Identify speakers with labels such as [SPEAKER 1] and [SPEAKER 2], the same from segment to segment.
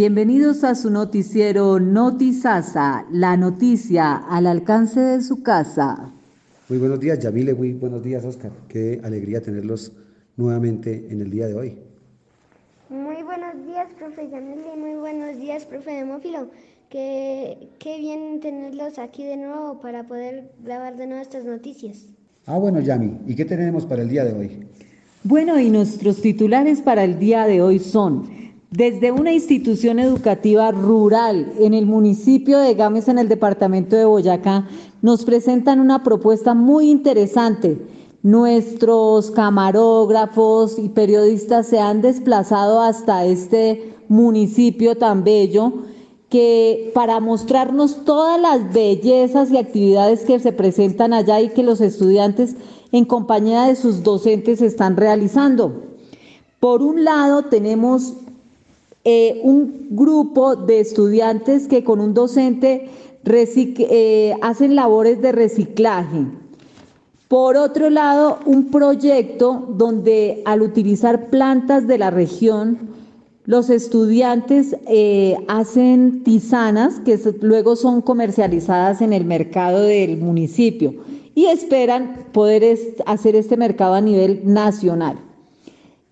[SPEAKER 1] Bienvenidos a su noticiero Notisasa, la noticia al alcance de su casa.
[SPEAKER 2] Muy buenos días, Yamile, muy buenos días, Oscar. Qué alegría tenerlos nuevamente en el día de hoy.
[SPEAKER 3] Muy buenos días, profe Yamile, muy buenos días, profe Demófilo. Qué, qué bien tenerlos aquí de nuevo para poder grabar de nuevo estas noticias.
[SPEAKER 2] Ah, bueno, Yami, ¿y qué tenemos para el día de hoy?
[SPEAKER 1] Bueno, y nuestros titulares para el día de hoy son desde una institución educativa rural en el municipio de Gámez, en el departamento de Boyacá, nos presentan una propuesta muy interesante. Nuestros camarógrafos y periodistas se han desplazado hasta este municipio tan bello que para mostrarnos todas las bellezas y actividades que se presentan allá y que los estudiantes en compañía de sus docentes están realizando. Por un lado tenemos eh, un grupo de estudiantes que con un docente eh, hacen labores de reciclaje. Por otro lado, un proyecto donde al utilizar plantas de la región, los estudiantes eh, hacen tisanas que luego son comercializadas en el mercado del municipio y esperan poder hacer este mercado a nivel nacional.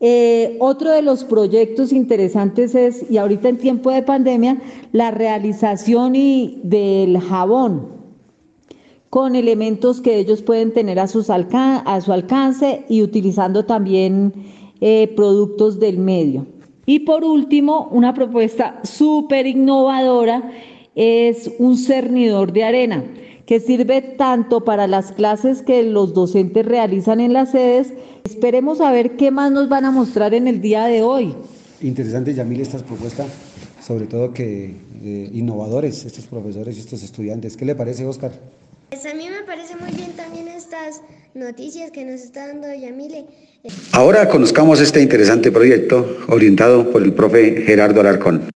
[SPEAKER 1] Eh, otro de los proyectos interesantes es, y ahorita en tiempo de pandemia, la realización y del jabón con elementos que ellos pueden tener a, su alcance y utilizando también eh, productos del medio. Y por último, una propuesta súper innovadora es un cernidor de arena que sirve tanto para las clases que los docentes realizan en las sedes. Esperemos a ver qué más nos van a mostrar en el día de hoy.
[SPEAKER 2] Interesante, Yamil, estas propuestas, sobre todo que eh, innovadores, estos profesores y estos estudiantes. ¿Qué le parece, Oscar?
[SPEAKER 3] Pues a mí me parece muy bien también estas noticias que nos está dando Yamile.
[SPEAKER 2] Ahora conozcamos este interesante proyecto orientado por el profe Gerardo Alarcón.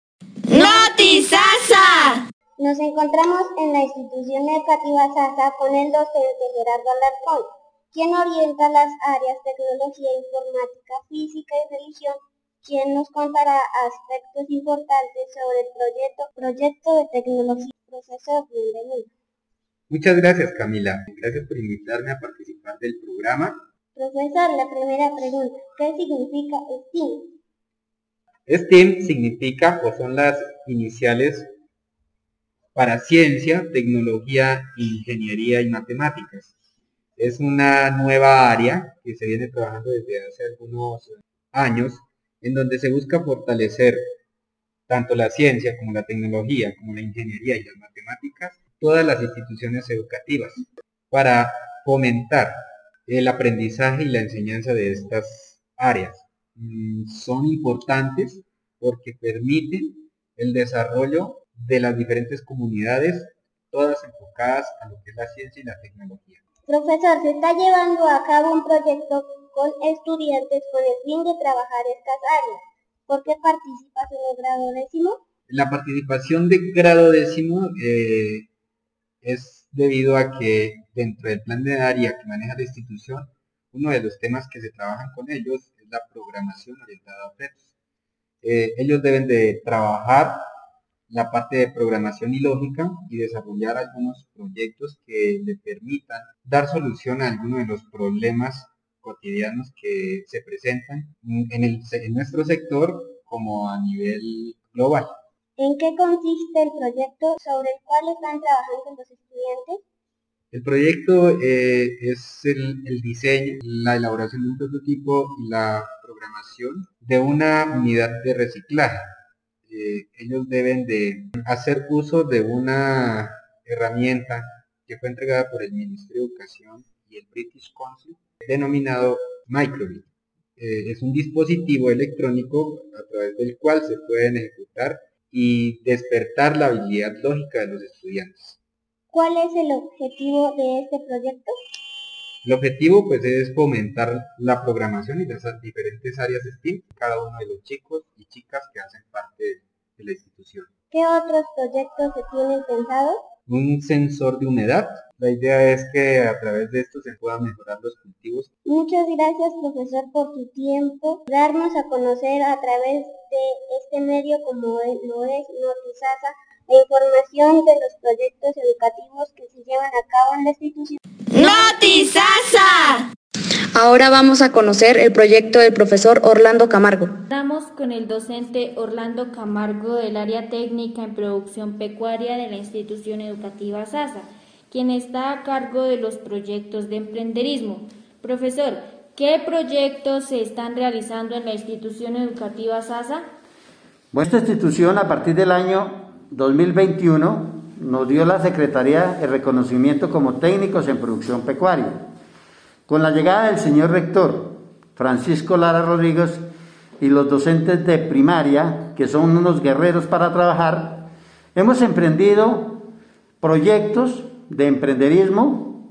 [SPEAKER 3] Nos encontramos en la institución educativa SASA con el docente Gerardo Alarcón, quien orienta las áreas tecnología, informática, física y religión, quien nos contará aspectos importantes sobre el proyecto, proyecto de tecnología. Profesor, bienvenido.
[SPEAKER 4] Muchas gracias Camila, gracias por invitarme a participar del programa.
[SPEAKER 3] Profesor, la primera pregunta, ¿qué significa STEAM?
[SPEAKER 4] STEAM significa o son las iniciales para ciencia, tecnología, ingeniería y matemáticas. Es una nueva área que se viene trabajando desde hace algunos años en donde se busca fortalecer tanto la ciencia como la tecnología, como la ingeniería y las matemáticas, todas las instituciones educativas, para fomentar el aprendizaje y la enseñanza de estas áreas. Mm, son importantes porque permiten el desarrollo de las diferentes comunidades, todas enfocadas a lo que es la ciencia y la tecnología.
[SPEAKER 3] Profesor, se está llevando a cabo un proyecto con estudiantes con el fin de trabajar estas áreas. ¿Por qué participas en el grado décimo?
[SPEAKER 4] La participación de grado décimo eh, es debido a que dentro del plan de área que maneja la institución, uno de los temas que se trabajan con ellos es la programación orientada a objetos. Eh, ellos deben de trabajar la parte de programación y lógica y desarrollar algunos proyectos que le permitan dar solución a algunos de los problemas cotidianos que se presentan en, el, en nuestro sector como a nivel global.
[SPEAKER 3] ¿En qué consiste el proyecto sobre el cual están trabajando los estudiantes?
[SPEAKER 4] El proyecto eh, es el, el, diseño, la elaboración de un prototipo y la programación de una unidad de reciclaje eh, ellos deben de hacer uso de una herramienta que fue entregada por el Ministerio de Educación y el British Council, denominado Microbit. Eh, es un dispositivo electrónico a través del cual se pueden ejecutar y despertar la habilidad lógica de los estudiantes.
[SPEAKER 3] ¿Cuál es el objetivo de este proyecto?
[SPEAKER 4] El objetivo pues es fomentar la programación y las diferentes áreas de STEAM, cada uno de los chicos y chicas que hacen parte de la institución.
[SPEAKER 3] ¿Qué otros proyectos se tienen pensados?
[SPEAKER 4] un sensor de humedad. La idea es que a través de esto se puedan mejorar los cultivos.
[SPEAKER 3] Muchas gracias profesor por tu tiempo, darnos a conocer a través de este medio como lo es Notizasa la información de los proyectos educativos que se llevan a cabo en la institución.
[SPEAKER 5] Ahora vamos a conocer el proyecto del profesor Orlando Camargo.
[SPEAKER 6] Estamos con el docente Orlando Camargo del área técnica en producción pecuaria de la institución educativa SASA, quien está a cargo de los proyectos de emprenderismo. Profesor, ¿qué proyectos se están realizando en la institución educativa SASA?
[SPEAKER 7] Nuestra institución a partir del año 2021 nos dio la Secretaría el reconocimiento como técnicos en producción pecuaria. Con la llegada del señor rector Francisco Lara Rodríguez y los docentes de primaria, que son unos guerreros para trabajar, hemos emprendido proyectos de emprenderismo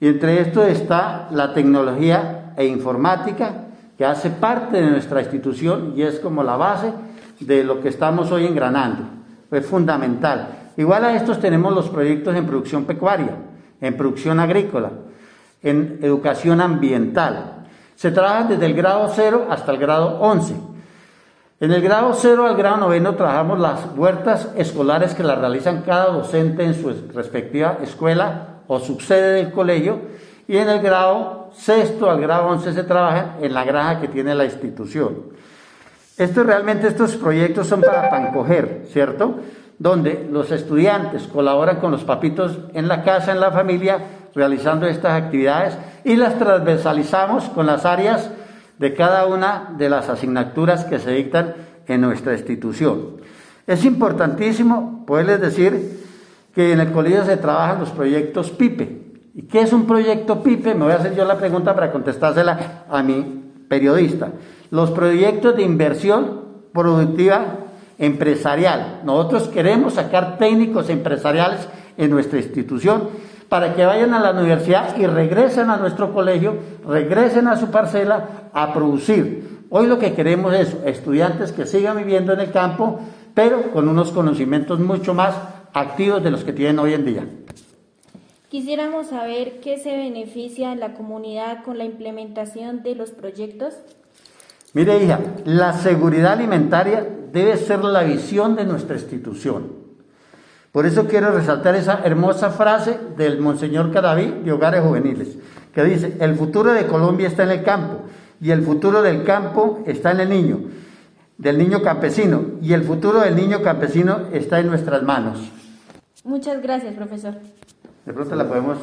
[SPEAKER 7] y entre estos está la tecnología e informática, que hace parte de nuestra institución y es como la base de lo que estamos hoy engranando. Es fundamental. Igual a estos tenemos los proyectos en producción pecuaria, en producción agrícola, en educación ambiental. Se trabaja desde el grado 0 hasta el grado 11. En el grado 0 al grado 9 trabajamos las huertas escolares que las realizan cada docente en su respectiva escuela o subsede del colegio y en el grado sexto al grado 11 se trabaja en la granja que tiene la institución. Esto realmente, estos proyectos son para pancoger, ¿cierto? Donde los estudiantes colaboran con los papitos en la casa, en la familia, realizando estas actividades y las transversalizamos con las áreas de cada una de las asignaturas que se dictan en nuestra institución. Es importantísimo poderles decir que en el colegio se trabajan los proyectos PIPE. ¿Y qué es un proyecto PIPE? Me voy a hacer yo la pregunta para contestársela a mi periodista. Los proyectos de inversión productiva empresarial. Nosotros queremos sacar técnicos empresariales en nuestra institución para que vayan a la universidad y regresen a nuestro colegio, regresen a su parcela a producir. Hoy lo que queremos es estudiantes que sigan viviendo en el campo, pero con unos conocimientos mucho más activos de los que tienen hoy en día.
[SPEAKER 6] Quisiéramos saber qué se beneficia en la comunidad con la implementación de los proyectos.
[SPEAKER 7] Mire, hija, la seguridad alimentaria debe ser la visión de nuestra institución. Por eso quiero resaltar esa hermosa frase del Monseñor Cadaví de Hogares Juveniles, que dice, el futuro de Colombia está en el campo y el futuro del campo está en el niño, del niño campesino, y el futuro del niño campesino está en nuestras manos.
[SPEAKER 6] Muchas gracias, profesor.
[SPEAKER 7] De pronto la podemos...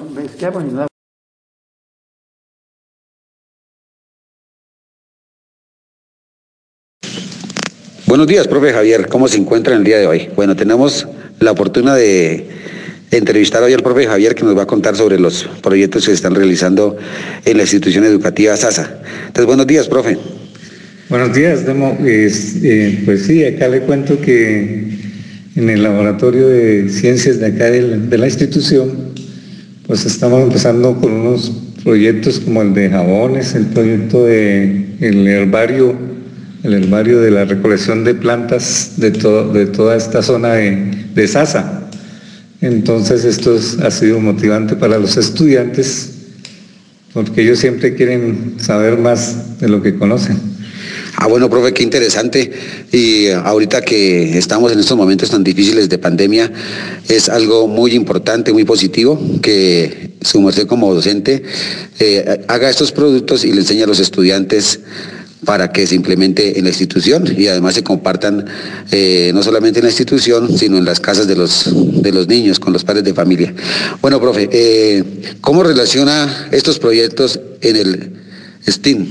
[SPEAKER 2] Buenos días, profe Javier. ¿Cómo se encuentra en el día de hoy? Bueno, tenemos la oportunidad de entrevistar hoy al profe Javier que nos va a contar sobre los proyectos que se están realizando en la institución educativa SASA. Entonces, buenos días, profe.
[SPEAKER 8] Buenos días. Eh, pues sí, acá le cuento que en el laboratorio de ciencias de acá de la, institución, pues estamos empezando con unos proyectos como el de jabones, el proyecto de el herbario, el herbario de la recolección de plantas de, de toda esta zona de, de SASA. Entonces esto ha sido motivante para los estudiantes porque ellos siempre quieren saber más de lo que conocen.
[SPEAKER 2] Ah, bueno, profe, qué interesante. Y ahorita que estamos en estos momentos tan difíciles de pandemia, es algo muy importante, muy positivo que su merced como docente eh, haga estos productos y le enseñe a los estudiantes para que se implemente en la institución y además se compartan eh, no solamente en la institución, sino en las casas de los, de los niños, con los padres de familia. Bueno, profe, eh, ¿cómo relaciona estos proyectos en el STEAM?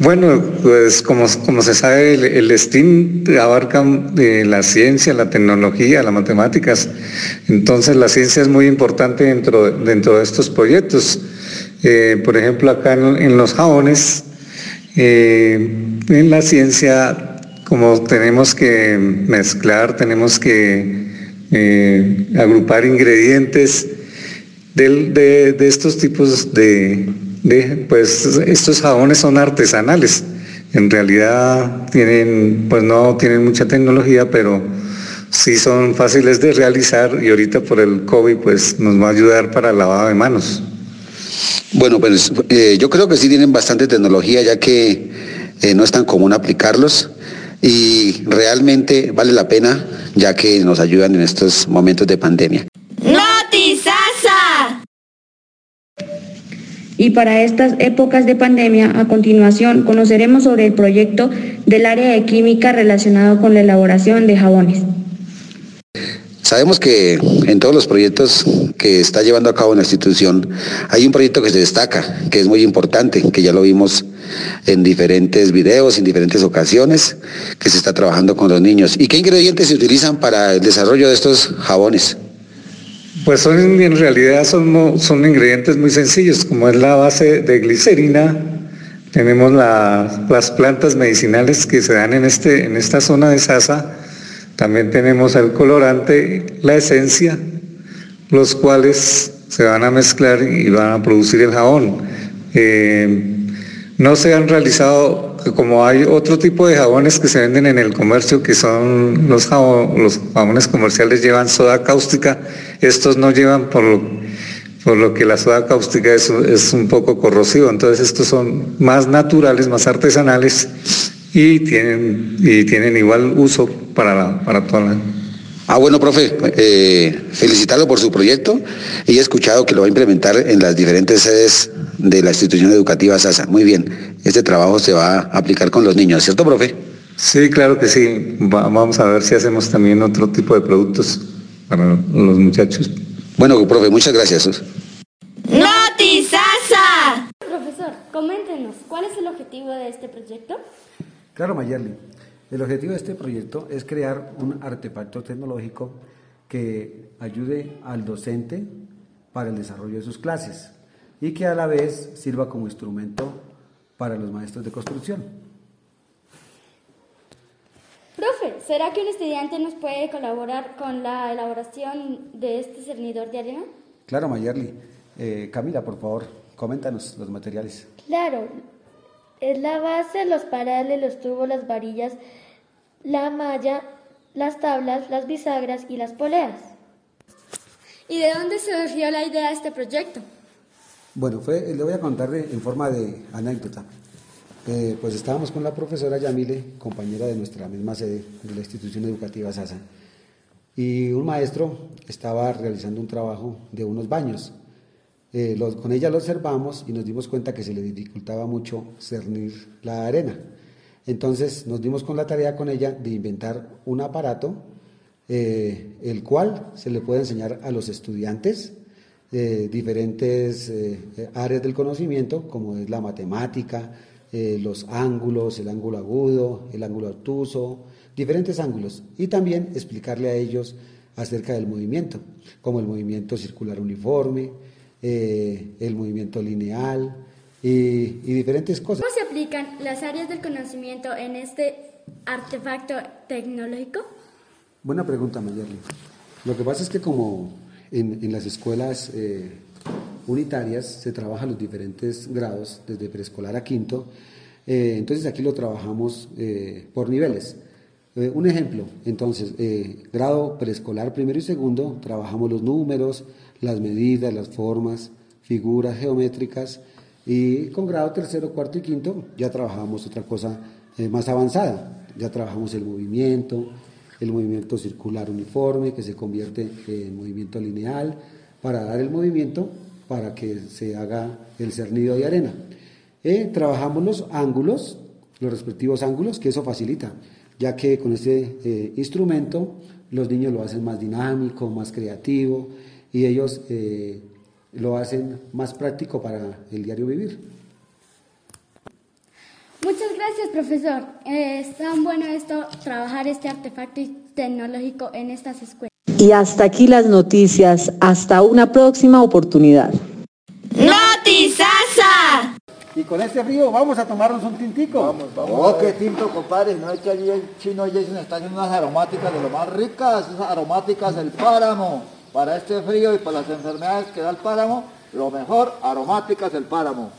[SPEAKER 8] Bueno, pues como, como se sabe, el, el abarca eh, la ciencia, la tecnología, las matemáticas. Entonces la ciencia es muy importante dentro, dentro de estos proyectos. por ejemplo, acá en los jabones eh, en la ciencia, como tenemos que mezclar, tenemos que eh, agrupar ingredientes de, estos tipos de, pues estos jabones son artesanales. En realidad tienen, pues no tienen mucha tecnología, pero sí son fáciles de realizar y ahorita por el COVID pues nos va a ayudar para el lavado de manos.
[SPEAKER 2] Bueno, pues eh, yo creo que sí tienen bastante tecnología ya que eh, no es tan común aplicarlos y realmente vale la pena ya que nos ayudan en estos momentos de pandemia.
[SPEAKER 5] ¡Notisasa! Y para estas épocas de pandemia, a continuación conoceremos sobre el proyecto del área de química relacionado con la elaboración de jabones.
[SPEAKER 2] Sabemos que en todos los proyectos que está llevando a cabo la institución hay un proyecto que se destaca, que es muy importante, que ya lo vimos en diferentes videos, en diferentes ocasiones, que se está trabajando con los niños. ¿Y qué ingredientes se utilizan para el desarrollo de estos jabones?
[SPEAKER 8] Pues son en realidad son, son ingredientes muy sencillos, como es la base de glicerina, tenemos las plantas medicinales que se dan en, este, en esta zona de Sasa, también tenemos el colorante, la esencia, los cuales se van a mezclar y van a producir el jabón. Eh, no se han realizado, como hay otro tipo de jabones que se venden en el comercio, que son los, los jabones comerciales llevan soda cáustica, estos no llevan por, lo que la soda cáustica es, es un poco corrosivo, entonces estos son más naturales, más artesanales y tienen, y tienen igual uso para, para toda la...
[SPEAKER 2] Ah, bueno, profe, eh, felicitarlo por su proyecto y he escuchado que lo va a implementar en las diferentes sedes de la institución educativa SASA. Muy bien, este trabajo se va a aplicar con los niños, ¿cierto, profe?
[SPEAKER 8] Sí, claro que sí. vamos a ver si hacemos también otro tipo de productos para los muchachos.
[SPEAKER 2] Bueno, profe, muchas gracias.
[SPEAKER 6] ¡Notisasa! Profesor, coméntenos, ¿cuál es el objetivo de este proyecto?
[SPEAKER 9] Claro, Mayerly. El objetivo de este proyecto es crear un artefacto tecnológico que ayude al docente para el desarrollo de sus clases y que a la vez sirva como instrumento para los maestros de construcción.
[SPEAKER 6] Profe, ¿será que un estudiante nos puede colaborar con la elaboración de este cernidor de arena?
[SPEAKER 9] Claro, Mayerly. Eh, Camila, por favor, coméntanos los materiales.
[SPEAKER 10] Claro, es la base, los parales, los tubos, las varillas, la malla, las tablas, las bisagras y las poleas.
[SPEAKER 6] ¿Y de dónde surgió la idea de este proyecto?
[SPEAKER 9] Bueno, fue, le voy a contar en forma de anécdota. Eh, pues estábamos con la profesora Yamile, compañera de nuestra misma sede de la institución educativa SASA, y un maestro estaba realizando un trabajo de unos baños. Eh, con ella lo observamos y nos dimos cuenta que se le dificultaba mucho cernir la arena. Entonces nos dimos con la tarea con ella de inventar un aparato, eh, el cual se le puede enseñar a los estudiantes diferentes eh, áreas del conocimiento, como es la matemática, los ángulos, el ángulo agudo, el ángulo obtuso, diferentes ángulos, y también explicarle a ellos acerca del movimiento, como el movimiento circular uniforme, eh, el movimiento lineal y, y diferentes cosas.
[SPEAKER 6] ¿Cómo se aplican las áreas del conocimiento en este artefacto tecnológico?
[SPEAKER 9] Buena pregunta, Mayerly. Lo que pasa es que como en, las escuelas eh, unitarias se trabajan los diferentes grados, desde preescolar a quinto, eh, entonces aquí lo trabajamos eh, por niveles. un ejemplo, entonces, grado preescolar primero y segundo, trabajamos los números, las medidas, las formas, figuras geométricas, y con grado tercero, cuarto y quinto ya trabajamos otra cosa más avanzada, ya trabajamos el movimiento, el movimiento circular uniforme que se convierte en movimiento lineal para dar el movimiento para que se haga el cernido de arena. Eh, trabajamos los ángulos, los respectivos ángulos, que eso facilita, ya que con este eh, instrumento los niños lo hacen más dinámico, más creativo y ellos eh, lo hacen más práctico para el diario vivir.
[SPEAKER 6] Muchas gracias, profesor. es tan bueno esto, trabajar este artefacto tecnológico en estas escuelas.
[SPEAKER 1] Y hasta aquí las noticias. Hasta una próxima oportunidad.
[SPEAKER 5] ¡Notisasa!
[SPEAKER 7] Y con este frío vamos a tomarnos un tintico.
[SPEAKER 11] Vamos, vamos. Oh, qué tinto, compadre. No es que allí el chino Jason está haciendo unas aromáticas de lo más ricas, esas aromáticas del páramo. Para este frío y para las enfermedades que da el páramo, lo mejor, aromáticas del páramo.